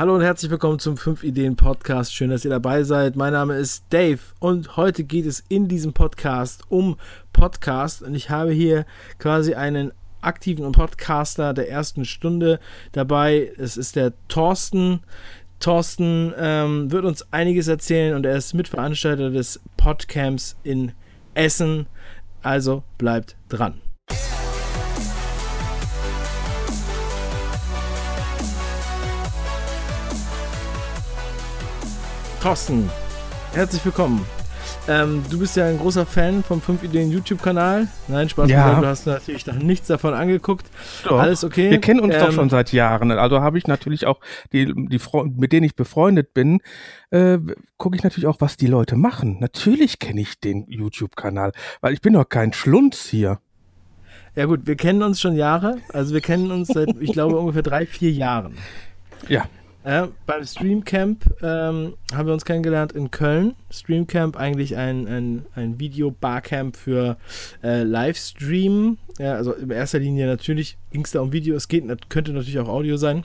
Hallo und herzlich willkommen zum 5 Ideen Podcast. Schön, dass ihr dabei seid. Mein Name ist Dave und heute geht es in diesem Podcast um Podcast und ich habe hier quasi einen aktiven Podcaster der ersten Stunde dabei. Es ist der Thorsten. Thorsten ähm, wird uns einiges erzählen und er ist Mitveranstalter des Podcamps in Essen. Also bleibt dran. Thorsten, herzlich willkommen. Ähm, du bist ja ein großer Fan vom 5 Ideen YouTube-Kanal. Nein, Spaß, ja. du hast natürlich noch nichts davon angeguckt. Doch. Alles okay. Wir kennen uns Ähm, doch schon seit Jahren. Also habe ich natürlich auch die, die Freunde, mit denen ich befreundet bin, äh, gucke ich natürlich auch, was die Leute machen. Natürlich kenne ich den YouTube-Kanal, weil ich bin doch kein Schlunz hier. Ja gut, wir kennen uns schon Jahre. Also wir kennen uns seit, ich glaube, ungefähr drei, vier Jahren. Ja. Äh, beim Streamcamp ähm, haben wir uns kennengelernt in Köln. Streamcamp eigentlich ein, ein, ein Video-Barcamp für äh, Livestream. Ja, also in erster Linie natürlich ging es da um Video. Es geht, könnte natürlich auch Audio sein.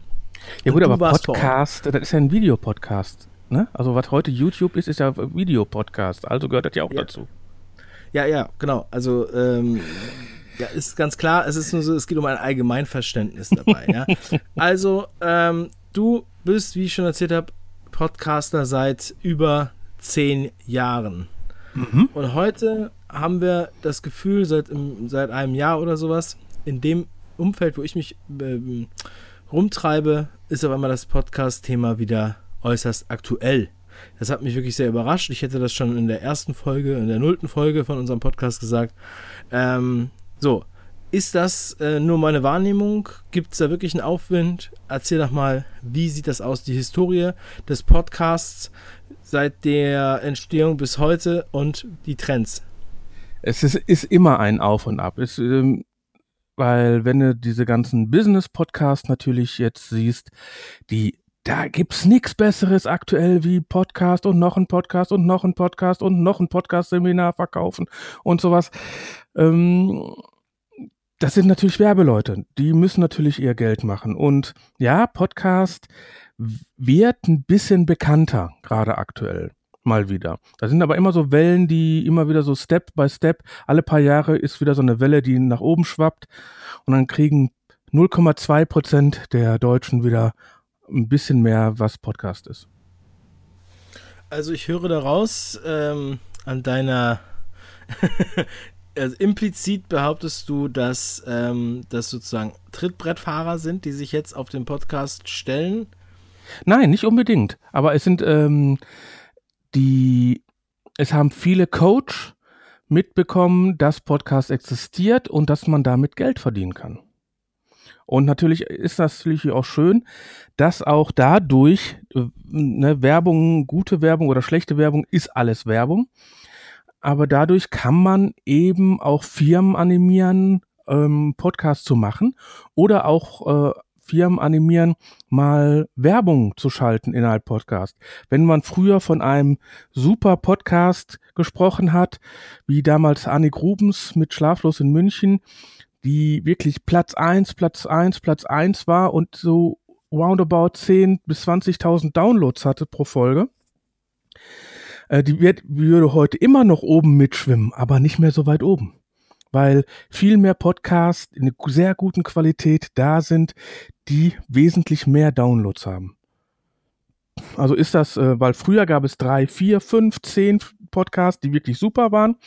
Ja gut, aber. Podcast, das ist ja ein Videopodcast. Ne? Also was heute YouTube ist, ist ja Videopodcast. Also gehört das ja auch Ja. dazu. Ja, ja, genau. Also ähm, ja, ist ganz klar, es ist nur so, es geht um ein Allgemeinverständnis dabei. ja. Also, ähm, du bist, wie ich schon erzählt habe, Podcaster seit über zehn Jahren. Mhm. Und heute haben wir das Gefühl, seit, seit einem Jahr oder sowas, in dem Umfeld, wo ich mich ähm, rumtreibe, ist auf einmal das Podcast-Thema wieder äußerst aktuell. Das hat mich wirklich sehr überrascht. Ich hätte das schon in der ersten Folge, in der nullten Folge von unserem Podcast gesagt. Ähm, so, ist das äh, nur meine Wahrnehmung? Gibt es da wirklich einen Aufwind? Erzähl doch mal, wie sieht das aus, die Historie des Podcasts seit der Entstehung bis heute und die Trends? Es ist, ist immer ein Auf und Ab. Es, ähm, weil wenn du diese ganzen Business-Podcasts natürlich jetzt siehst, die da gibt's nichts Besseres aktuell wie Podcast und noch ein Podcast und noch ein Podcast und noch ein Podcast-Seminar verkaufen und sowas. Ähm, das sind natürlich Werbeleute. Die müssen natürlich ihr Geld machen. Und ja, Podcast wird ein bisschen bekannter, gerade aktuell. Mal wieder. Da sind aber immer so Wellen, die immer wieder so Step by Step, alle paar Jahre ist wieder so eine Welle, die nach oben schwappt. Und dann kriegen 0,2 Prozent der Deutschen wieder ein bisschen mehr, was Podcast ist. Also ich höre daraus ähm, an deiner also implizit behauptest du, dass ähm, das sozusagen Trittbrettfahrer sind, die sich jetzt auf den Podcast stellen. Nein, nicht unbedingt. Aber es sind ähm, die, es haben viele Coach mitbekommen, dass Podcast existiert und dass man damit Geld verdienen kann. Und natürlich ist das natürlich auch schön, dass auch dadurch äh, ne, Werbung, gute Werbung oder schlechte Werbung ist alles Werbung. Aber dadurch kann man eben auch Firmen animieren, ähm, Podcasts zu machen oder auch äh, Firmen animieren, mal Werbung zu schalten innerhalb Podcast. Wenn man früher von einem super Podcast gesprochen hat, wie damals Annik Rubens mit Schlaflos in München, die wirklich Platz eins, Platz eins, Platz eins war und so roundabout 10 bis 20.000 Downloads hatte pro Folge. Äh, die wird, würde heute immer noch oben mitschwimmen, aber nicht mehr so weit oben. Weil viel mehr Podcasts in einer sehr guten Qualität da sind, die wesentlich mehr Downloads haben. Also ist das, äh, weil früher gab es drei, vier, fünf, zehn Podcasts, die wirklich super waren.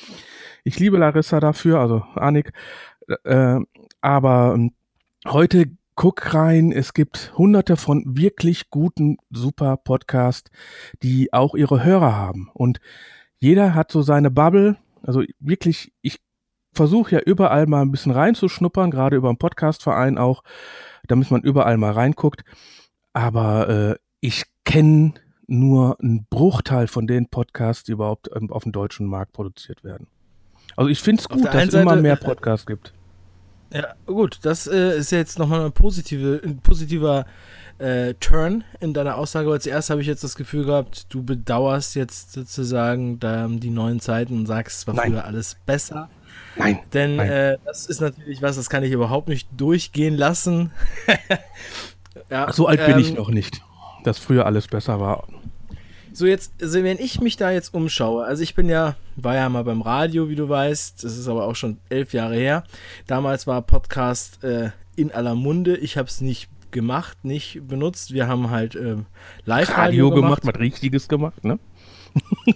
Ich liebe Larissa dafür, also Annik. Äh, aber ähm, heute guck rein, es gibt hunderte von wirklich guten, super Podcasts, die auch ihre Hörer haben. Und jeder hat so seine Bubble. Also wirklich, ich versuche ja überall mal ein bisschen reinzuschnuppern, gerade über einen Podcastverein auch, damit man überall mal reinguckt. Aber äh, ich kenne nur einen Bruchteil von den Podcasts, die überhaupt ähm, auf dem deutschen Markt produziert werden. Also ich finde es gut, dass es immer mehr Podcasts gibt. Ja, gut, das äh, ist ja jetzt nochmal eine positive, ein positiver äh, Turn in deiner Aussage, weil zuerst habe ich jetzt das Gefühl gehabt, du bedauerst jetzt sozusagen da, die neuen Zeiten und sagst, es war Nein. früher alles besser. Nein. Denn Nein. äh, das ist natürlich was, das kann ich überhaupt nicht durchgehen lassen. ja, So alt bin ich ähm, noch nicht. dass früher alles besser war. So, jetzt, also wenn ich mich da jetzt umschaue, also ich bin ja, war ja mal beim Radio, wie du weißt, das ist aber auch schon elf Jahre her. Damals war Podcast äh, in aller Munde. Ich habe es nicht gemacht, nicht benutzt. Wir haben halt äh, Live-Radio gemacht, gemacht, was Richtiges gemacht, ne?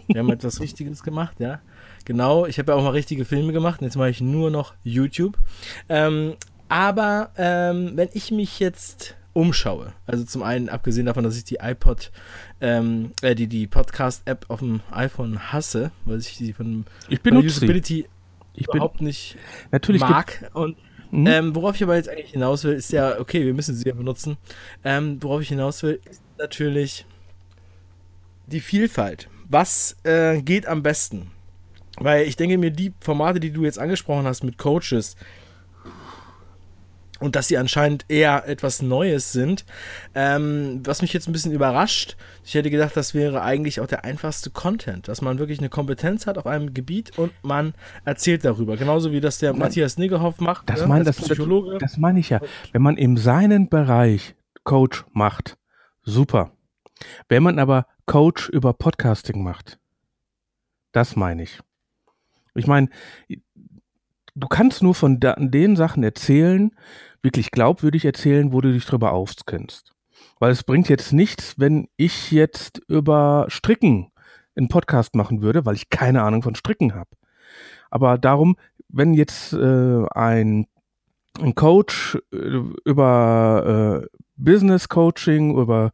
Wir haben etwas Richtiges gemacht, ja. Genau, ich habe ja auch mal richtige Filme gemacht und jetzt mache ich nur noch YouTube. Ähm, aber ähm, wenn ich mich jetzt umschaue, also zum einen abgesehen davon, dass ich die iPod, ähm, äh, die, die Podcast-App auf dem iPhone hasse, weil ich die von ich benutze Usability ich überhaupt bin, nicht natürlich mag. Und mhm. ähm, worauf ich aber jetzt eigentlich hinaus will, ist ja, okay, wir müssen sie ja benutzen. Ähm, worauf ich hinaus will, ist natürlich die Vielfalt. Was äh, geht am besten? Weil ich denke mir, die Formate, die du jetzt angesprochen hast mit Coaches, und dass sie anscheinend eher etwas Neues sind. Ähm, was mich jetzt ein bisschen überrascht, ich hätte gedacht, das wäre eigentlich auch der einfachste Content, dass man wirklich eine Kompetenz hat auf einem Gebiet und man erzählt darüber. Genauso wie das der. Matthias Niggerhoff macht. Das, ne, mein, das, Psychologe. das meine ich ja. Wenn man in seinen Bereich Coach macht, super. Wenn man aber Coach über Podcasting macht, das meine ich. Ich meine, du kannst nur von den Sachen erzählen, wirklich glaubwürdig erzählen, wo du dich drüber auskennst. Weil es bringt jetzt nichts, wenn ich jetzt über Stricken einen Podcast machen würde, weil ich keine Ahnung von Stricken habe. Aber darum, wenn jetzt äh, ein, ein Coach äh, über äh, Business Coaching, über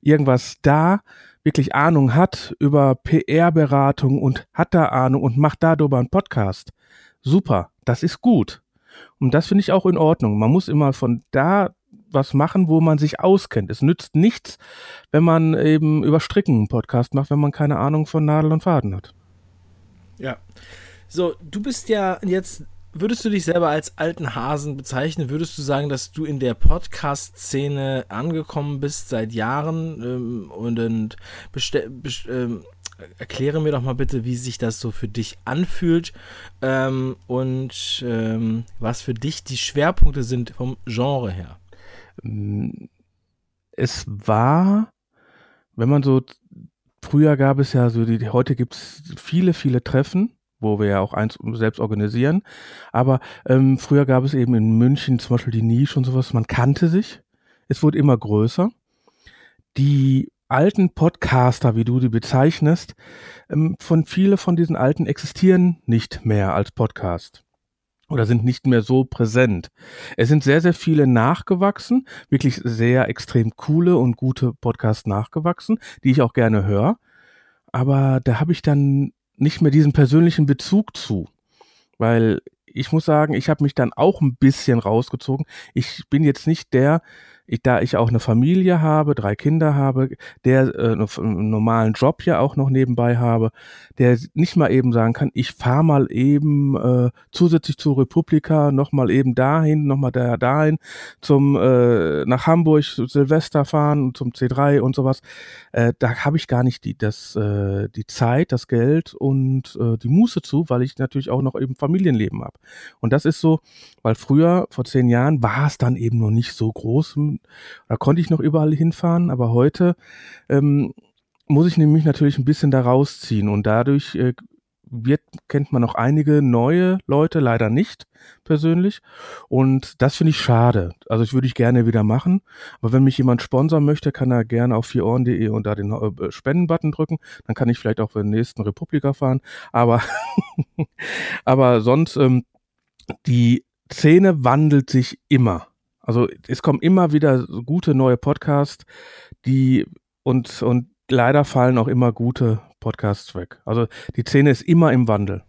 irgendwas da wirklich Ahnung hat über PR-Beratung und hat da Ahnung und macht darüber einen Podcast, super, das ist gut. Und das finde ich auch in Ordnung. Man muss immer von da was machen, wo man sich auskennt. Es nützt nichts, wenn man eben über Stricken einen Podcast macht, wenn man keine Ahnung von Nadel und Faden hat. Ja. So, du bist ja jetzt, würdest du dich selber als alten Hasen bezeichnen? Würdest du sagen, dass du in der Podcast-Szene angekommen bist seit Jahren ähm, und, und ähm, erkläre mir doch mal bitte, wie sich das so für dich anfühlt ähm, und ähm, was für dich die Schwerpunkte sind vom Genre her. Es war, wenn man so, früher gab es ja so, die, heute gibt es viele, viele Treffen wo wir ja auch eins selbst organisieren. Aber ähm, früher gab es eben in München zum Beispiel die Nische und sowas. Man kannte sich. Es wurde immer größer. Die alten Podcaster, wie du die bezeichnest, ähm, von viele von diesen alten existieren nicht mehr als Podcast oder sind nicht mehr so präsent. Es sind sehr, sehr viele nachgewachsen, wirklich sehr extrem coole und gute Podcasts nachgewachsen, die ich auch gerne höre. Aber da habe ich dann nicht mehr diesen persönlichen Bezug zu, weil ich muss sagen, ich habe mich dann auch ein bisschen rausgezogen. Ich bin jetzt nicht der, ich, da ich auch eine Familie habe, drei Kinder habe, der äh, einen normalen Job ja auch noch nebenbei habe, der nicht mal eben sagen kann, ich fahre mal eben äh, zusätzlich zur Republika noch mal eben dahin, noch mal da dahin zum äh, nach Hamburg Silvester fahren zum C3 und sowas. Äh, da habe ich gar nicht die das äh, die Zeit, das Geld und äh, die Muße zu, weil ich natürlich auch noch eben Familienleben habe. Und das ist so, weil früher vor zehn Jahren war es dann eben noch nicht so groß da konnte ich noch überall hinfahren, aber heute ähm, muss ich nämlich natürlich ein bisschen da rausziehen und dadurch äh, wird, kennt man noch einige neue Leute, leider nicht persönlich. Und das finde ich schade. Also ich würde ich gerne wieder machen. Aber wenn mich jemand sponsern möchte, kann er gerne auf vierohren.de und da den äh, Spendenbutton drücken. Dann kann ich vielleicht auch für den nächsten Republika fahren. Aber, aber sonst, ähm, die Szene wandelt sich immer. Also es kommen immer wieder gute neue Podcasts, die und, und leider fallen auch immer gute Podcasts weg. Also die Szene ist immer im Wandel.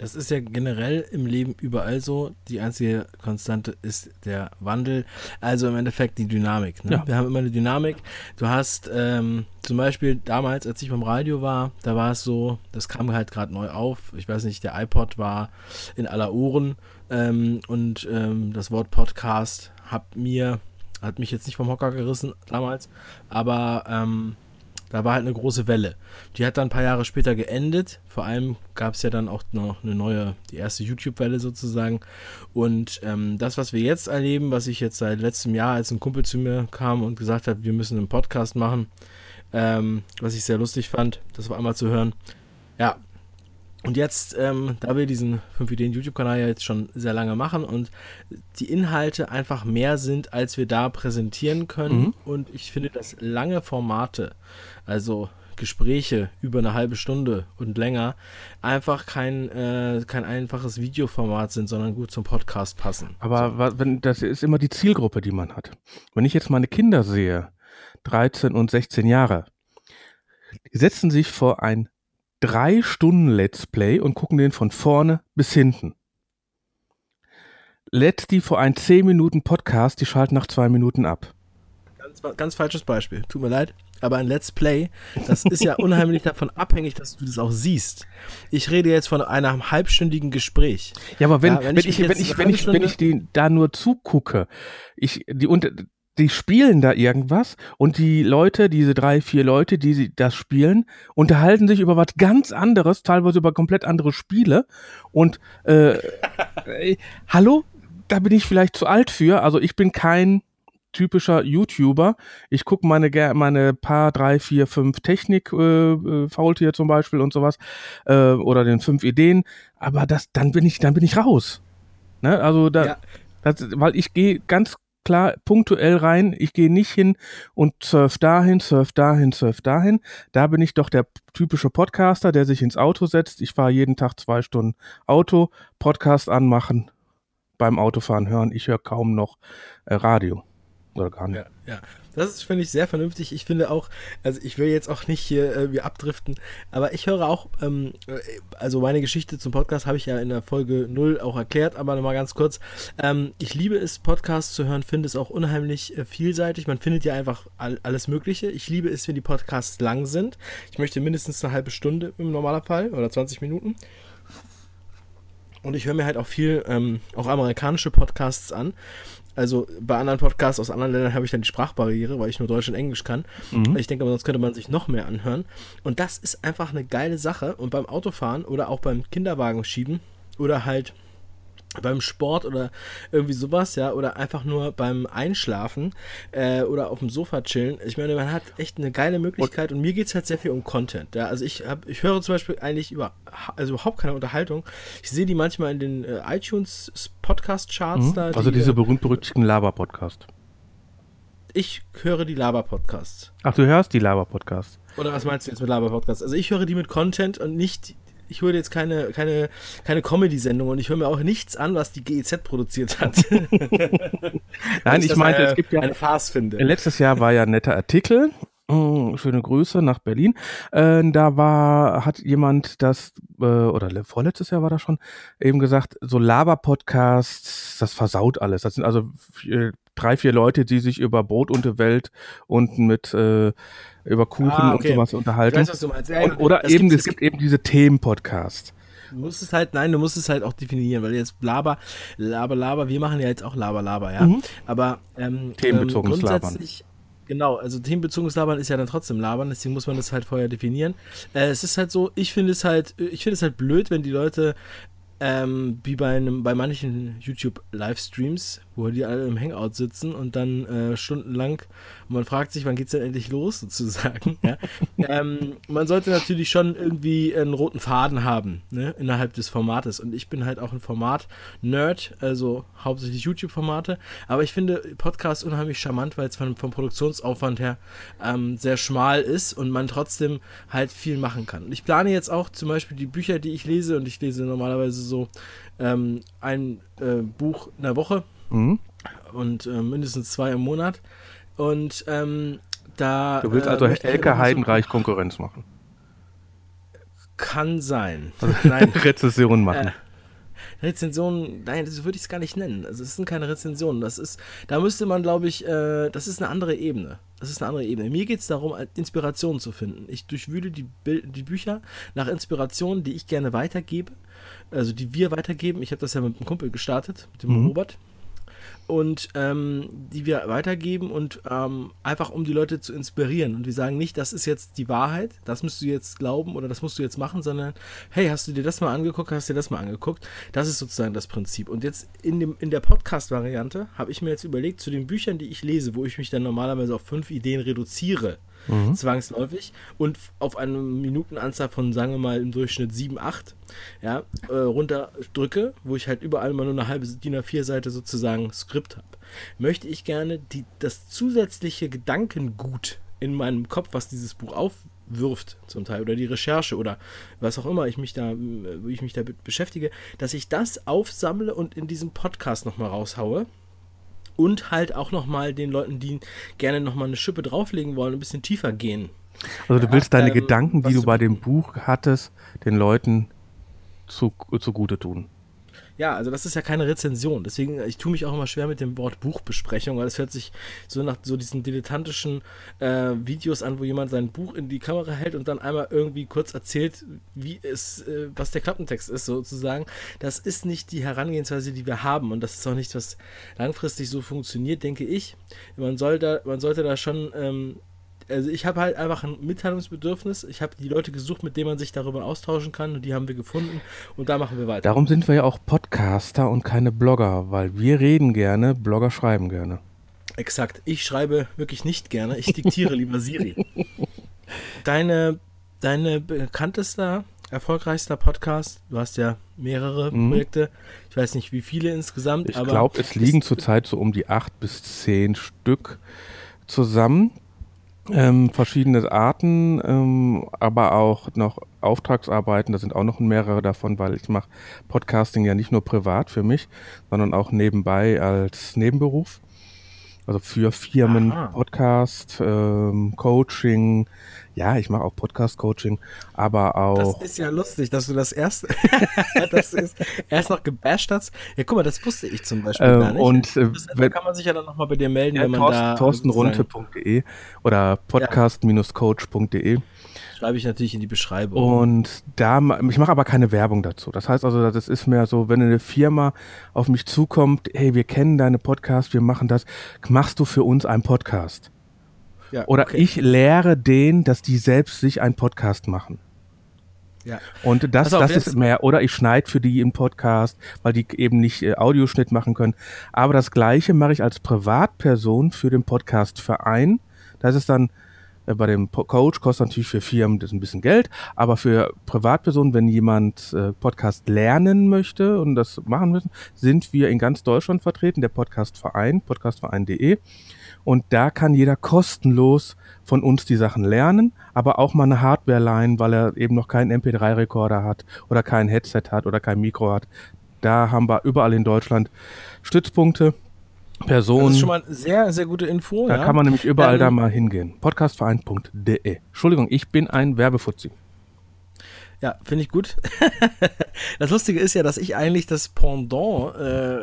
Das ist ja generell im Leben überall so. Die einzige Konstante ist der Wandel. Also im Endeffekt die Dynamik. Ne? Ja. Wir haben immer eine Dynamik. Du hast ähm, zum Beispiel damals, als ich beim Radio war, da war es so, das kam halt gerade neu auf. Ich weiß nicht, der iPod war in aller Ohren ähm, und ähm, das Wort Podcast hat mir, hat mich jetzt nicht vom Hocker gerissen damals, aber ähm, Da war halt eine große Welle. Die hat dann ein paar Jahre später geendet. Vor allem gab es ja dann auch noch eine neue, die erste YouTube-Welle sozusagen. Und ähm, das, was wir jetzt erleben, was ich jetzt seit letztem Jahr, als ein Kumpel zu mir kam und gesagt hat, wir müssen einen Podcast machen, ähm, was ich sehr lustig fand, das war einmal zu hören. Ja, und jetzt, ähm, da wir diesen 5 Ideen YouTube-Kanal ja jetzt schon sehr lange machen und die Inhalte einfach mehr sind, als wir da präsentieren können mhm. und ich finde, dass lange Formate, also Gespräche über eine halbe Stunde und länger, einfach kein, äh, kein einfaches Videoformat sind, sondern gut zum Podcast passen. Aber so. wenn, das ist immer die Zielgruppe, die man hat. Wenn ich jetzt meine Kinder sehe, 13 und 16 Jahre, die setzen sich vor ein drei Stunden Let's Play und gucken den von vorne bis hinten. Let's die vor ein 10 Minuten Podcast, die schalten nach zwei Minuten ab. Ganz, ganz falsches Beispiel. Tut mir leid. Aber ein Let's Play, das ist ja unheimlich davon abhängig, dass du das auch siehst. Ich rede jetzt von einem halbstündigen Gespräch. Ja, aber wenn, ja, wenn, wenn, ich, wenn, ich, wenn, ich, wenn ich die da nur zugucke, ich, die, unter, die spielen da irgendwas und die Leute, diese drei, vier Leute, die das spielen, unterhalten sich über was ganz anderes, teilweise über komplett andere Spiele. Und äh, äh, hallo, da bin ich vielleicht zu alt für. Also ich bin kein typischer YouTuber. Ich gucke meine meine paar, drei, vier, fünf Technik äh, äh, Faultier zum Beispiel und sowas äh, oder den fünf Ideen. Aber das, dann bin ich, dann bin ich raus. Ne? Also da, ja. das, weil ich gehe ganz klar punktuell rein. Ich gehe nicht hin und surf dahin, surf dahin, surf dahin. Da bin ich doch der typische Podcaster, der sich ins Auto setzt. Ich fahre jeden Tag zwei Stunden Auto, Podcast anmachen, beim Autofahren hören. Ich höre kaum noch äh, Radio. Oder gar nicht. Ja, ja. Das finde ich sehr vernünftig. Ich finde auch, also ich will jetzt auch nicht hier äh, abdriften, aber ich höre auch, ähm, äh, also meine Geschichte zum Podcast habe ich ja in der Folge 0 auch erklärt, aber nochmal ganz kurz. Ähm, ich liebe es, Podcasts zu hören, finde es auch unheimlich äh, vielseitig. Man findet ja einfach all, alles Mögliche. Ich liebe es, wenn die Podcasts lang sind. Ich möchte mindestens eine halbe Stunde im Normalfall oder 20 Minuten. Und ich höre mir halt auch viel, ähm, auch amerikanische Podcasts an. Also bei anderen Podcasts aus anderen Ländern habe ich dann die Sprachbarriere, weil ich nur Deutsch und Englisch kann. Mhm. Ich denke, sonst könnte man sich noch mehr anhören. Und das ist einfach eine geile Sache. Und beim Autofahren oder auch beim Kinderwagen schieben oder halt beim Sport oder irgendwie sowas, ja, oder einfach nur beim Einschlafen äh, oder auf dem Sofa chillen. Ich meine, man hat echt eine geile Möglichkeit und, und mir geht es halt sehr viel um Content. Ja, also ich habe, ich höre zum Beispiel eigentlich über, also überhaupt keine Unterhaltung. Ich sehe die manchmal in den äh, iTunes Podcast Charts mhm, da. Also die, diese äh, berühmt-berüchtigten Laber-Podcast. Ich höre die Laber-Podcasts. Ach, du hörst die Laber-Podcasts. Oder was meinst du jetzt mit Laber-Podcasts? Also ich höre die mit Content und nicht ich höre jetzt keine, keine, keine Comedy-Sendung und ich höre mir auch nichts an, was die GEZ produziert hat. Nein, ich, ich meinte, eine, es gibt ja eine Farce finde. Letztes Jahr war ja ein netter Artikel. Oh, schöne Grüße nach Berlin. Äh, da war, hat jemand das, äh, oder vorletztes Jahr war das schon, eben gesagt, so Laber-Podcasts, das versaut alles. Das sind also drei, vier Leute, die sich über Brot und die Welt und mit äh, über Kuchen ah, okay. und sowas unterhalten. Ich weiß, was du meinst. Ja, und, oder eben, es gibt eben diese Themen-Podcasts. Du musst es halt, nein, du musst es halt auch definieren, weil jetzt Laber, Laber, Laber, wir machen ja jetzt auch Laber, Laber, ja. Mhm. Aber ähm, themenbezogenes ähm, Labern. Genau, also themenbezogenes Labern ist ja dann trotzdem Labern, deswegen muss man das halt vorher definieren. Äh, es ist halt so, ich finde es halt, ich finde es halt blöd, wenn die Leute ähm, wie bei, einem, bei manchen YouTube-Livestreams, wo die alle im Hangout sitzen und dann äh, stundenlang und man fragt sich, wann geht es denn endlich los, sozusagen. Ja? ähm, man sollte natürlich schon irgendwie einen roten Faden haben, ne, innerhalb des Formates. Und ich bin halt auch ein Format-Nerd, also hauptsächlich YouTube-Formate. Aber ich finde Podcast unheimlich charmant, weil es vom, vom Produktionsaufwand her ähm, sehr schmal ist und man trotzdem halt viel machen kann. Und ich plane jetzt auch zum Beispiel die Bücher, die ich lese, und ich lese normalerweise so ähm, ein äh, Buch in der Woche. Mhm. Und äh, mindestens zwei im Monat. Und ähm, da. Du willst also äh, Elke Heidenreich Konkurrenz machen. Kann sein. Also nein. Rezession machen. Äh, Rezensionen, nein, das würde ich es gar nicht nennen. Also es sind keine Rezensionen. Das ist, da müsste man, glaube ich, äh, das ist eine andere Ebene. Das ist eine andere Ebene. Mir geht es darum, Inspirationen zu finden. Ich durchwühle die, die Bücher nach Inspirationen, die ich gerne weitergebe. Also die wir weitergeben. Ich habe das ja mit einem Kumpel gestartet, mit dem mhm. Robert. Und ähm, die wir weitergeben und ähm, einfach um die Leute zu inspirieren. Und wir sagen nicht, das ist jetzt die Wahrheit, das musst du jetzt glauben oder das musst du jetzt machen, sondern hey, hast du dir das mal angeguckt, hast du dir das mal angeguckt? Das ist sozusagen das Prinzip. Und jetzt in, dem, in der Podcast-Variante habe ich mir jetzt überlegt, zu den Büchern, die ich lese, wo ich mich dann normalerweise auf fünf Ideen reduziere, mhm. zwangsläufig. Und auf eine Minutenanzahl von, sagen wir mal, im Durchschnitt 7, 8 ja, äh, runterdrücke, wo ich halt überall mal nur eine halbe DIN A4-Seite sozusagen Skript habe, möchte ich gerne die, das zusätzliche Gedankengut in meinem Kopf, was dieses Buch aufwirft, zum Teil, oder die Recherche oder was auch immer ich mich da, wo ich mich damit beschäftige, dass ich das aufsammle und in diesem Podcast nochmal raushaue und halt auch nochmal den Leuten, die gerne nochmal eine Schippe drauflegen wollen, ein bisschen tiefer gehen. Also du willst deine ähm, Gedanken, die du bei dem Buch hattest, den Leuten zu, zugute tun. Ja, also das ist ja keine Rezension. Deswegen, ich tue mich auch immer schwer mit dem Wort Buchbesprechung, weil es hört sich so nach so diesen dilettantischen äh, Videos an, wo jemand sein Buch in die Kamera hält und dann einmal irgendwie kurz erzählt, wie es, äh, was der Klappentext ist, sozusagen. Das ist nicht die Herangehensweise, die wir haben und das ist auch nicht, was langfristig so funktioniert, denke ich. Man, soll da, man sollte da schon ähm, also ich habe halt einfach ein Mitteilungsbedürfnis. Ich habe die Leute gesucht, mit denen man sich darüber austauschen kann und die haben wir gefunden und da machen wir weiter. Darum sind wir ja auch Podcaster und keine Blogger, weil wir reden gerne, Blogger schreiben gerne. Exakt. Ich schreibe wirklich nicht gerne. Ich diktiere lieber Siri. Deine, deine bekanntester, erfolgreichster Podcast, du hast ja mehrere mhm. Projekte. Ich weiß nicht, wie viele insgesamt. Ich glaube, es liegen zurzeit so um die acht bis zehn Stück zusammen. Ähm, verschiedene Arten, ähm, aber auch noch Auftragsarbeiten, da sind auch noch mehrere davon, weil ich mache Podcasting ja nicht nur privat für mich, sondern auch nebenbei als Nebenberuf. Also für Firmen, Aha. Podcast, ähm, Coaching, ja, ich mache auch Podcast-Coaching, aber auch. Das ist ja lustig, dass du das erst, das ist, erst noch gebasht hast. Ja, guck mal, das wusste ich zum Beispiel äh, gar nicht. Und äh, das, kann man sich ja dann nochmal bei dir melden, ja, wenn man Torsten, da. Torstenrunte.de oder podcast-coach.de. Schreibe ich natürlich in die Beschreibung. Und da, ich mache aber keine Werbung dazu. Das heißt also, das ist mehr so, wenn eine Firma auf mich zukommt, hey, wir kennen deine Podcast, wir machen das, machst du für uns einen Podcast? Ja, Oder okay. ich lehre denen, dass die selbst sich einen Podcast machen. Ja. Und das, auf, das ist mehr, oder ich schneide für die einen Podcast, weil die eben nicht äh, Audioschnitt machen können. Aber das gleiche mache ich als Privatperson für den Podcastverein. Das ist dann äh, bei dem Coach kostet natürlich für Firmen das ein bisschen Geld, aber für Privatpersonen, wenn jemand äh, Podcast lernen möchte und das machen müssen, sind wir in ganz Deutschland vertreten, der Podcastverein, podcastverein.de. Und da kann jeder kostenlos von uns die Sachen lernen, aber auch mal eine Hardware leihen, weil er eben noch keinen MP3-Rekorder hat oder kein Headset hat oder kein Mikro hat. Da haben wir überall in Deutschland Stützpunkte. Personen. Das ist schon mal eine sehr, sehr gute Info. Da ja. kann man nämlich überall ähm, da mal hingehen. Podcastverein.de. Entschuldigung, ich bin ein Werbefuzzi. Ja, finde ich gut. das Lustige ist ja, dass ich eigentlich das Pendant äh,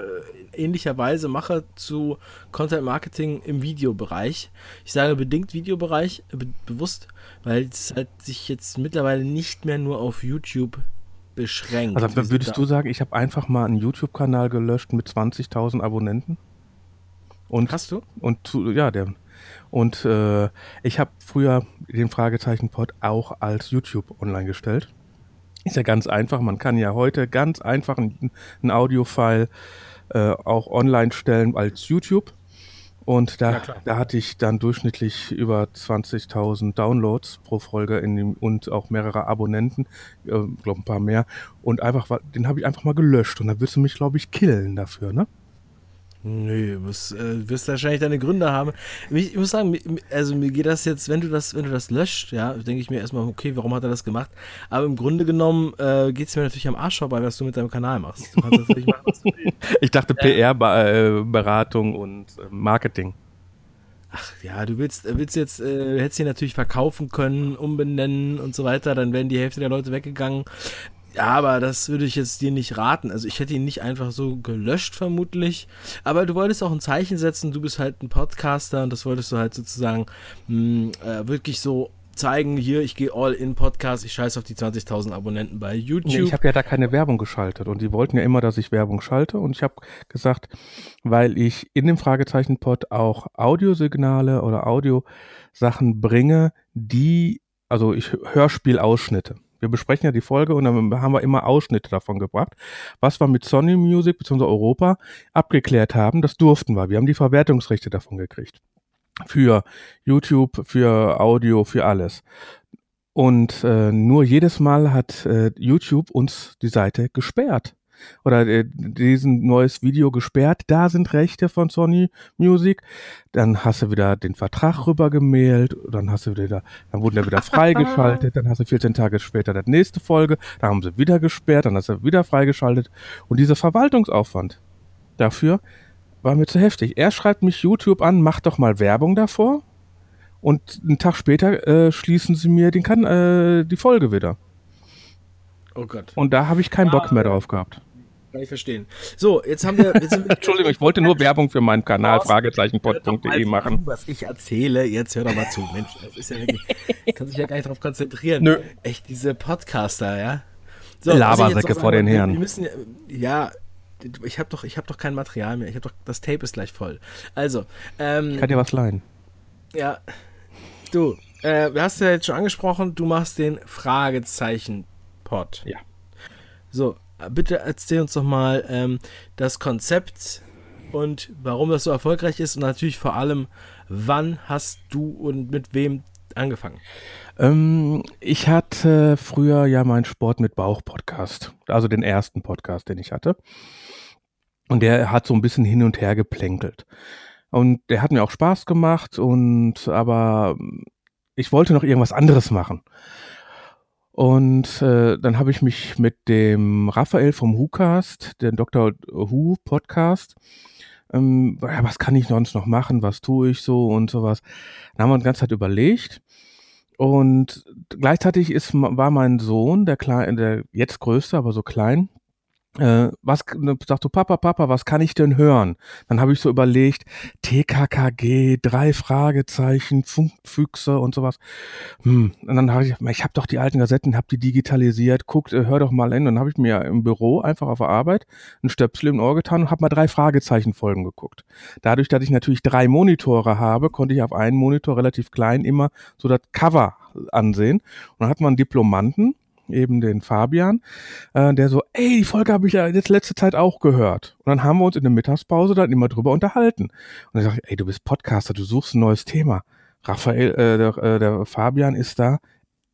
ähnlicherweise mache zu Content Marketing im Videobereich. Ich sage bedingt Videobereich, be bewusst, weil es halt sich jetzt mittlerweile nicht mehr nur auf YouTube beschränkt. Also würdest du sagen, ich habe einfach mal einen YouTube-Kanal gelöscht mit 20.000 Abonnenten? Und, Hast du? Und ja, der. Und äh, ich habe früher den Fragezeichen-Pod auch als YouTube online gestellt. Ist ja ganz einfach. Man kann ja heute ganz einfach ein, ein Audio-File äh, auch online stellen als YouTube. Und da, ja, da hatte ich dann durchschnittlich über 20.000 Downloads pro Folge in dem, und auch mehrere Abonnenten, äh, glaube ein paar mehr. Und einfach, den habe ich einfach mal gelöscht. Und da wirst du mich, glaube ich, killen dafür, ne? Nö, du musst, äh, wirst wahrscheinlich deine Gründe haben. Ich, ich muss sagen, also mir geht das jetzt, wenn du das, wenn du das löscht, ja, denke ich mir erstmal, okay, warum hat er das gemacht? Aber im Grunde genommen äh, geht es mir natürlich am Arsch vorbei, was du mit deinem Kanal machst. Du kannst natürlich machen, was du willst. Ich dachte PR-Beratung äh, und äh, Marketing. Ach ja, du willst, äh, willst jetzt, äh, hättest ihn natürlich verkaufen können, umbenennen und so weiter, dann wären die Hälfte der Leute weggegangen. Ja, aber das würde ich jetzt dir nicht raten. Also ich hätte ihn nicht einfach so gelöscht vermutlich. Aber du wolltest auch ein Zeichen setzen. Du bist halt ein Podcaster und das wolltest du halt sozusagen mh, hm, äh, wirklich so zeigen, hier, ich gehe all in Podcast, ich scheiße auf die 20.000 Abonnenten bei YouTube. Nee, ich habe ja da keine Werbung geschaltet und die wollten ja immer, dass ich Werbung schalte und ich habe gesagt, weil ich in dem Fragezeichen-Pod auch Audiosignale oder Audiosachen bringe, die, also ich Hörspielausschnitte. Wir besprechen ja die Folge und dann haben wir immer Ausschnitte davon gebracht. Was wir mit Sony Music bzw. Europa abgeklärt haben, das durften wir. Wir haben die Verwertungsrechte davon gekriegt. Für YouTube, für Audio, für alles. Und äh, nur jedes Mal hat äh, YouTube uns die Seite gesperrt oder äh, diesen neues Video gesperrt, da sind Rechte von Sony Music, dann hast du wieder den Vertrag rübergemailt, dann hast du wieder, dann wurden der wieder freigeschaltet, dann hast du 14 Tage später die nächste Folge, da haben sie wieder gesperrt, dann hast du wieder freigeschaltet und dieser Verwaltungsaufwand dafür war mir zu heftig. Er schreibt mich YouTube an, mach doch mal Werbung davor und einen Tag später äh, schließen sie mir den kan äh, die Folge wieder. Oh Gott. Und da habe ich keinen Bock mehr drauf gehabt. Kann ich verstehen. So, jetzt haben wir. Jetzt Entschuldigung, ich wollte nur Werbung für meinen Kanal fragezeichenpod.de machen. Was ich erzähle, jetzt hör doch mal zu. Mensch, das ist ja wirklich. kann sich ja gar nicht darauf konzentrieren. Nö. Echt, diese Podcaster, ja. So, Labersäcke vor den Herren. Wir müssen ja. Ich habe doch, ich hab doch kein Material mehr. Ich habe doch, das Tape ist gleich voll. Also, ähm, ich kann dir was leihen. Ja, du, äh, du hast ja jetzt schon angesprochen, du machst den Fragezeichen-Pod. Ja. So, bitte erzähl uns doch mal ähm, das Konzept und warum das so erfolgreich ist und natürlich vor allem, wann hast du und mit wem angefangen? Ähm, ich hatte früher ja meinen Sport mit Bauch Podcast, also den ersten Podcast, den ich hatte. Und der hat so ein bisschen hin und her geplänkelt. Und der hat mir auch Spaß gemacht und aber ich wollte noch irgendwas anderes machen. Und äh, dann habe ich mich mit dem Raphael vom WhoCast, den Dr. Who Podcast, ähm, was kann ich sonst noch machen, was tue ich so und sowas. Dann haben wir die ganze Zeit überlegt. Und gleichzeitig ist, war mein Sohn, der klein, der jetzt größte, aber so klein, äh, was ne, sagst du, Papa, Papa, was kann ich denn hören? Dann habe ich so überlegt, TKKG, drei Fragezeichen, Funkfüchse und sowas. Hm. Und dann habe ich, ich habe doch die alten Gazetten, habe die digitalisiert, guckt, äh, hör doch mal hin. Dann habe ich mir im Büro einfach auf der Arbeit ein Stöpsel im Ohr getan und habe mal drei Fragezeichen-Folgen geguckt. Dadurch, dass ich natürlich drei Monitore habe, konnte ich auf einen Monitor relativ klein immer so das Cover ansehen. Und dann hat man einen Diplomanten, eben den Fabian, äh, der so, ey, die Folge habe ich ja jetzt letzte Zeit auch gehört. Und dann haben wir uns in der Mittagspause dann immer drüber unterhalten. Und dann sage ich, ey, du bist Podcaster, du suchst ein neues Thema. Raphael, äh, der, äh, der Fabian ist da.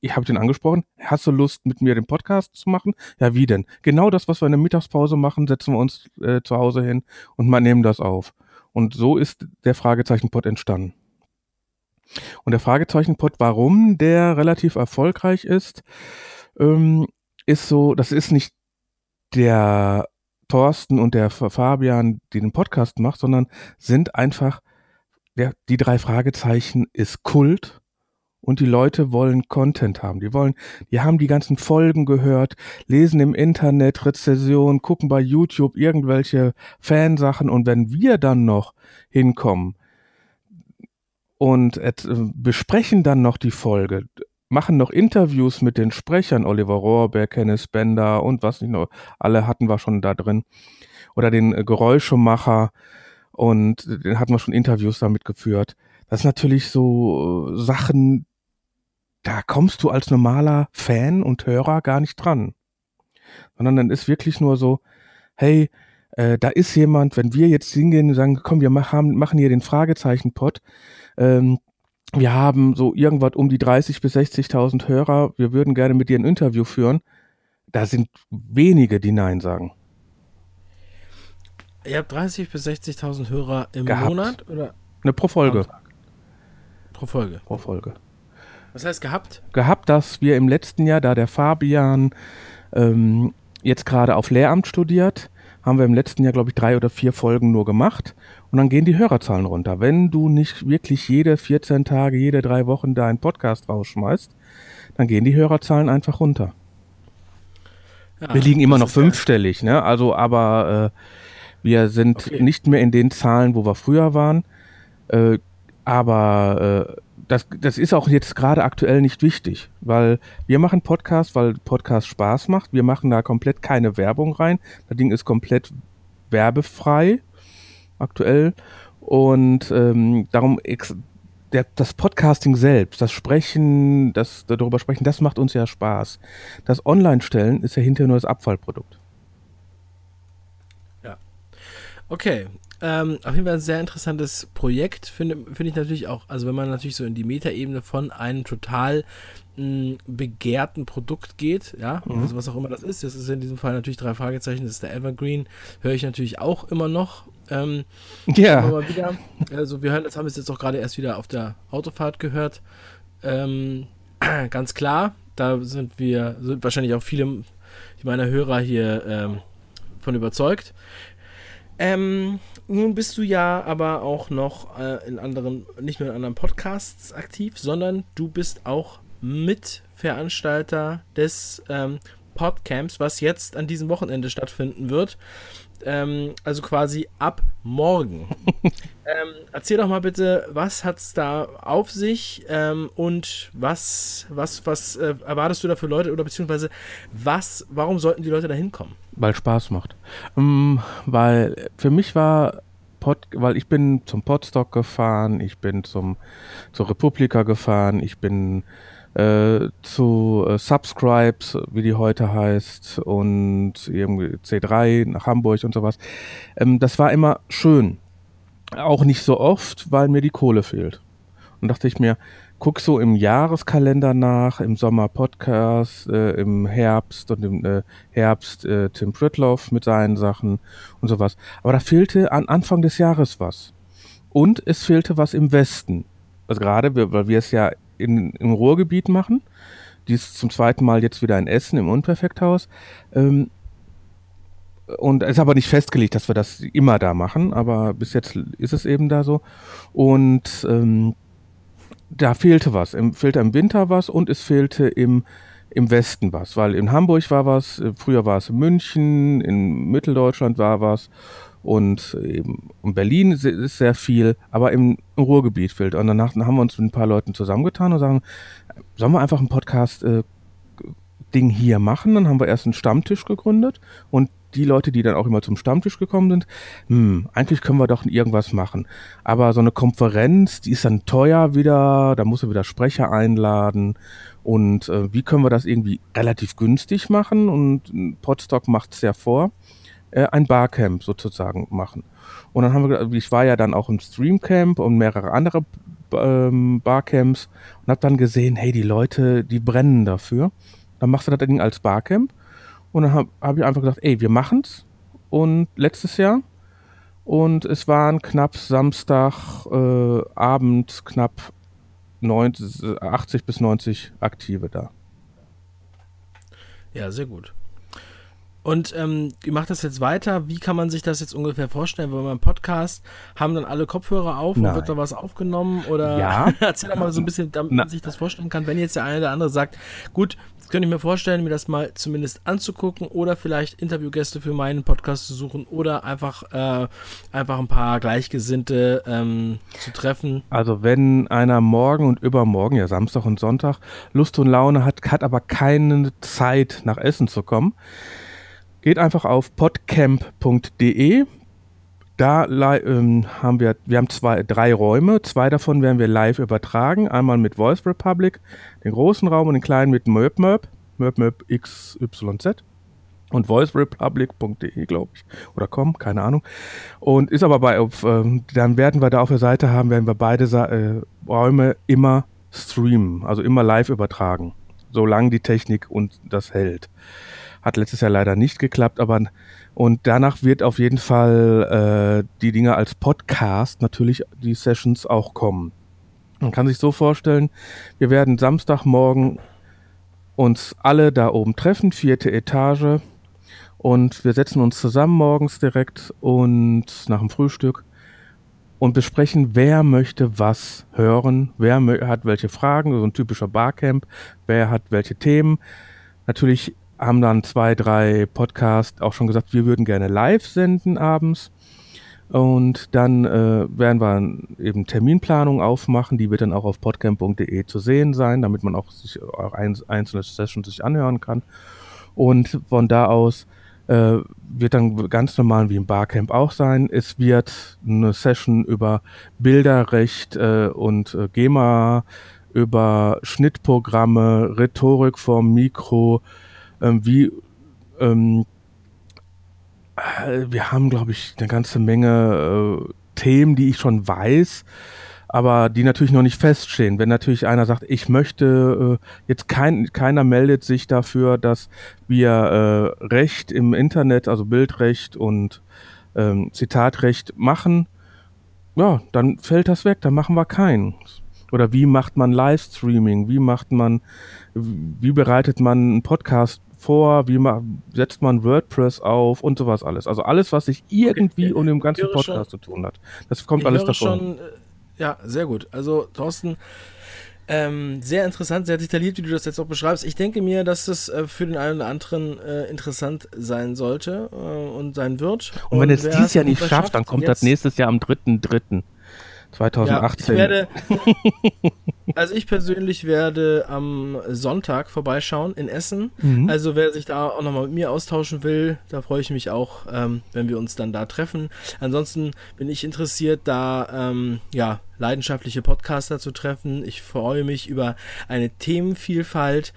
Ich habe den angesprochen. Hast du Lust, mit mir den Podcast zu machen? Ja, wie denn? Genau das, was wir in der Mittagspause machen, setzen wir uns äh, zu Hause hin und mal nehmen das auf. Und so ist der Fragezeichen-Pod entstanden. Und der Fragezeichen-Pod, warum der relativ erfolgreich ist, ähm, ist so, das ist nicht der Thorsten und der Fabian, die den Podcast macht, sondern sind einfach, der, die drei Fragezeichen ist Kult und die Leute wollen Content haben. Die wollen, die haben die ganzen Folgen gehört, lesen im Internet Rezession, gucken bei YouTube irgendwelche Fansachen und wenn wir dann noch hinkommen und äh, besprechen dann noch die Folge, machen noch Interviews mit den Sprechern, Oliver Rohrberg, Kenneth Bender und was nicht noch, alle hatten wir schon da drin. Oder den äh, Geräuschemacher und den hatten wir schon Interviews damit geführt. Das ist natürlich so äh, Sachen, da kommst du als normaler Fan und Hörer gar nicht dran. Sondern dann ist wirklich nur so, hey, äh, da ist jemand, wenn wir jetzt hingehen und sagen, komm, wir machen, machen hier den Fragezeichen-Pod, ähm, wir haben so irgendwas um die 30 bis 60.000 Hörer. Wir würden gerne mit dir ein Interview führen. Da sind wenige, die Nein sagen. Ihr habt 30 bis 60.000 Hörer im Gehabt. Monat oder? Ne, pro Folge. Pro Folge. Pro Folge. Was heißt gehabt? Gehabt, dass wir im letzten Jahr, da der Fabian ähm, jetzt gerade auf Lehramt studiert, haben wir im letzten Jahr, glaube ich, drei oder vier Folgen nur gemacht und dann gehen die Hörerzahlen runter. Wenn du nicht wirklich jede 14 Tage, jede drei Wochen da einen Podcast rausschmeißt, dann gehen die Hörerzahlen einfach runter. Ja, wir liegen immer noch fünfstellig, geil. ne? Also, aber äh, wir sind okay. nicht mehr in den Zahlen, wo wir früher waren. Äh, aber äh, das, das ist auch jetzt gerade aktuell nicht wichtig, weil wir machen Podcast, weil Podcast Spaß macht. Wir machen da komplett keine Werbung rein. Das Ding ist komplett werbefrei aktuell. Und ähm, darum der, das Podcasting selbst, das Sprechen, das darüber sprechen, das macht uns ja Spaß. Das Online-Stellen ist ja hinterher nur das Abfallprodukt. Ja. Okay. Ähm, auf jeden Fall ein sehr interessantes Projekt, finde find ich natürlich auch. Also, wenn man natürlich so in die Metaebene von einem total mh, begehrten Produkt geht, ja, mhm. also was auch immer das ist. Das ist in diesem Fall natürlich drei Fragezeichen, das ist der Evergreen, höre ich natürlich auch immer noch. Ähm, ja. Wieder, also wir hören, das haben wir jetzt auch gerade erst wieder auf der Autofahrt gehört. Ähm, ganz klar, da sind wir, sind wahrscheinlich auch viele meiner Hörer hier ähm, von überzeugt. Ähm, nun bist du ja aber auch noch äh, in anderen, nicht nur in anderen Podcasts aktiv, sondern du bist auch Mitveranstalter des ähm, Podcamps, was jetzt an diesem Wochenende stattfinden wird. Ähm, also quasi ab morgen. ähm, erzähl doch mal bitte, was hat es da auf sich ähm, und was, was, was äh, erwartest du da für Leute oder beziehungsweise was, warum sollten die Leute da hinkommen? Weil Spaß macht. Ähm, weil für mich war Pod, weil ich bin zum Podstock gefahren, ich bin zum zur Republika gefahren, ich bin äh, zu äh, Subscribes, wie die heute heißt, und irgendwie C3 nach Hamburg und sowas. Ähm, das war immer schön. Auch nicht so oft, weil mir die Kohle fehlt. Und dachte ich mir, guck so im Jahreskalender nach, im Sommer Podcast, äh, im Herbst und im äh, Herbst äh, Tim Pritloff mit seinen Sachen und sowas. Aber da fehlte an Anfang des Jahres was. Und es fehlte was im Westen. Also gerade, weil wir es ja in, im Ruhrgebiet machen. Die ist zum zweiten Mal jetzt wieder in Essen im Unperfekthaus. Ähm, und es ist aber nicht festgelegt, dass wir das immer da machen, aber bis jetzt ist es eben da so. Und ähm, da fehlte was. Im, fehlte im Winter was und es fehlte im, im Westen was, weil in Hamburg war was, äh, früher war es in München, in Mitteldeutschland war was und eben in Berlin ist sehr viel, aber im Ruhrgebiet fehlt. Und danach haben wir uns mit ein paar Leuten zusammengetan und sagen, sollen wir einfach ein Podcast äh, hier machen? Dann haben wir erst einen Stammtisch gegründet und die Leute, die dann auch immer zum Stammtisch gekommen sind, hm, eigentlich können wir doch irgendwas machen. Aber so eine Konferenz, die ist dann teuer wieder, da muss er wieder Sprecher einladen. Und äh, wie können wir das irgendwie relativ günstig machen? Und Podstock macht es ja vor äh, ein Barcamp sozusagen machen. Und dann haben wir, ich war ja dann auch im Streamcamp und mehrere andere ähm, Barcamps und habe dann gesehen, hey, die Leute, die brennen dafür. Dann machst du das Ding als Barcamp. Und dann habe hab ich einfach gesagt, ey, wir machen's. Und letztes Jahr. Und es waren knapp Samstag äh, Abend knapp 90, 80 bis 90 Aktive da. Ja, sehr gut. Und ähm, wie macht das jetzt weiter? Wie kann man sich das jetzt ungefähr vorstellen? Wenn man Podcast haben dann alle Kopfhörer auf Nein. und wird da was aufgenommen? Oder ja. erzähl doch mal so ein bisschen, damit man sich das vorstellen kann, wenn jetzt der eine oder andere sagt, gut, das könnte ich mir vorstellen, mir das mal zumindest anzugucken oder vielleicht Interviewgäste für meinen Podcast zu suchen oder einfach, äh, einfach ein paar Gleichgesinnte ähm, zu treffen. Also wenn einer morgen und übermorgen, ja Samstag und Sonntag, Lust und Laune hat, hat aber keine Zeit nach Essen zu kommen, Geht einfach auf podcamp.de. Da ähm, haben wir, wir haben zwei, drei Räume. Zwei davon werden wir live übertragen. Einmal mit Voice Republic, den großen Raum und den kleinen mit MöpMöp, MöpMöp XYZ und voicerepublic.de, glaube ich, oder com, keine Ahnung. Und ist aber bei, auf, ähm, dann werden wir da auf der Seite haben, werden wir beide äh, Räume immer streamen, also immer live übertragen, solange die Technik uns das hält. Hat letztes Jahr leider nicht geklappt, aber und danach wird auf jeden Fall äh, die Dinge als Podcast natürlich die Sessions auch kommen. Man kann sich so vorstellen, wir werden Samstagmorgen uns alle da oben treffen, vierte Etage, und wir setzen uns zusammen morgens direkt und nach dem Frühstück und besprechen, wer möchte was hören, wer hat welche Fragen, so ein typischer Barcamp, wer hat welche Themen. Natürlich haben dann zwei, drei Podcasts auch schon gesagt, wir würden gerne live senden abends. Und dann äh, werden wir eben Terminplanung aufmachen, die wird dann auch auf podcamp.de zu sehen sein, damit man auch sich auch ein, einzelne Sessions sich anhören kann. Und von da aus äh, wird dann ganz normal wie im Barcamp auch sein. Es wird eine Session über Bilderrecht äh, und äh, GEMA, über Schnittprogramme, Rhetorik vom Mikro, ähm, wie ähm, äh, wir haben, glaube ich, eine ganze Menge äh, Themen, die ich schon weiß, aber die natürlich noch nicht feststehen. Wenn natürlich einer sagt, ich möchte äh, jetzt kein, keiner meldet sich dafür, dass wir äh, Recht im Internet, also Bildrecht und ähm, Zitatrecht machen, ja, dann fällt das weg, dann machen wir keinen. Oder wie macht man Livestreaming? Wie macht man, wie bereitet man einen Podcast vor, wie man, setzt man WordPress auf und sowas alles. Also alles, was sich irgendwie okay. um den ganzen Podcast schon, zu tun hat. Das kommt alles davon. Schon, äh, ja, sehr gut. Also Thorsten, ähm, sehr interessant, sehr detailliert, wie du das jetzt auch beschreibst. Ich denke mir, dass das äh, für den einen oder anderen äh, interessant sein sollte äh, und sein wird. Und, und wenn es dieses Jahr nicht schafft, dann kommt das nächstes Jahr am 3.3. 2018. Ja, ich werde, also ich persönlich werde am Sonntag vorbeischauen in Essen. Mhm. Also wer sich da auch nochmal mit mir austauschen will, da freue ich mich auch, ähm, wenn wir uns dann da treffen. Ansonsten bin ich interessiert, da ähm, ja leidenschaftliche Podcaster zu treffen. Ich freue mich über eine Themenvielfalt,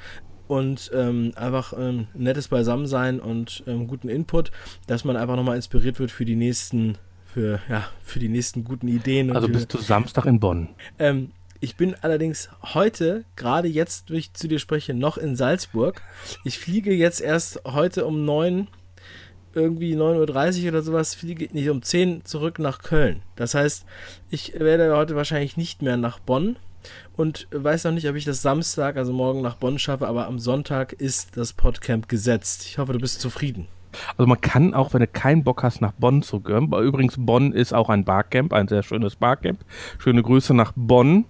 und ähm, einfach ähm, nettes Beisammensein und ähm, guten Input, dass man einfach nochmal inspiriert wird für die nächsten für, ja, für die nächsten guten Ideen. Also bist du Samstag in Bonn? Ähm, ich bin allerdings heute, gerade jetzt, wie ich zu dir spreche, noch in Salzburg. Ich fliege jetzt erst heute um 9, irgendwie 9.30 Uhr oder sowas, fliege nicht um 10 zurück nach Köln. Das heißt, ich werde heute wahrscheinlich nicht mehr nach Bonn und weiß noch nicht, ob ich das Samstag, also morgen nach Bonn schaffe, aber am Sonntag ist das Podcamp gesetzt. Ich hoffe, du bist zufrieden. Also man kann auch, wenn du keinen Bock hast, nach Bonn zu gehen. Übrigens, Bonn ist auch ein Barcamp, ein sehr schönes Barcamp. Schöne Grüße nach Bonn.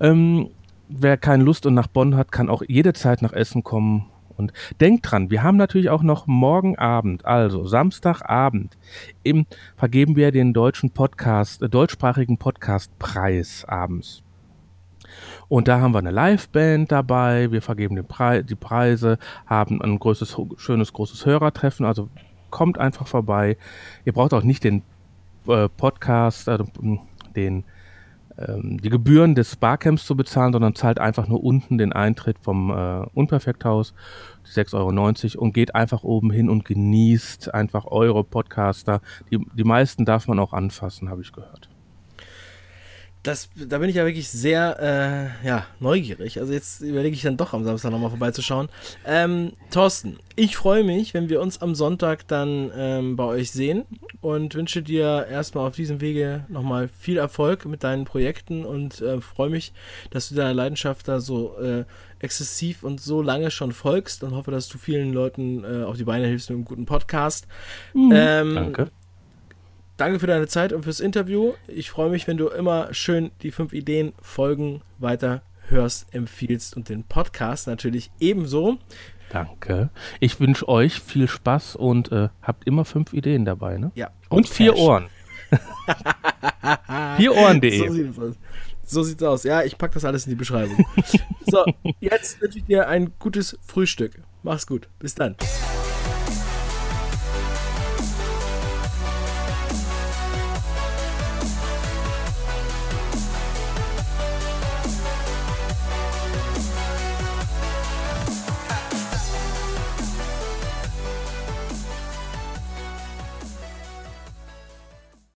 Ähm, wer keine Lust und nach Bonn hat, kann auch jede Zeit nach Essen kommen. Und denkt dran, wir haben natürlich auch noch morgen Abend, also Samstagabend, im, vergeben wir den deutschen Podcast, äh, deutschsprachigen Podcastpreis abends. Und da haben wir eine Liveband dabei, wir vergeben Pre die Preise, haben ein größtes, schönes, großes Hörertreffen. Also kommt einfach vorbei. Ihr braucht auch nicht den äh, Podcast, äh, den, ähm, die Gebühren des Barcamps zu bezahlen, sondern zahlt einfach nur unten den Eintritt vom äh, Unperfekthaus, die 6,90 Euro und geht einfach oben hin und genießt einfach eure Podcaster. Die, die meisten darf man auch anfassen, habe ich gehört das, da bin ich ja wirklich sehr äh, ja, neugierig. Also jetzt überlege ich dann doch am Samstag nochmal vorbeizuschauen. Ähm, Thorsten, ich freue mich, wenn wir uns am Sonntag dann ähm, bei euch sehen und wünsche dir erstmal auf diesem Wege nochmal viel Erfolg mit deinen Projekten und äh, freue mich, dass du deiner Leidenschaft da so äh, exzessiv und so lange schon folgst und hoffe, dass du vielen Leuten äh, auf die Beine hilfst mit einem guten Podcast. Mhm, ähm, danke. Danke für deine Zeit und fürs Interview. Ich freue mich, wenn du immer schön die fünf Ideen Folgen weiter hörst, empfiehlst und den Podcast natürlich ebenso. Danke. Ich wünsche euch viel Spaß und äh, habt immer fünf Ideen dabei, ne? Ja. Und, und vier Ohren. Vierohren.de. So sieht es aus. So sieht's aus. Ja, ich packe das alles in die Beschreibung. so, jetzt wünsche ich dir ein gutes Frühstück. Mach's gut. Bis dann.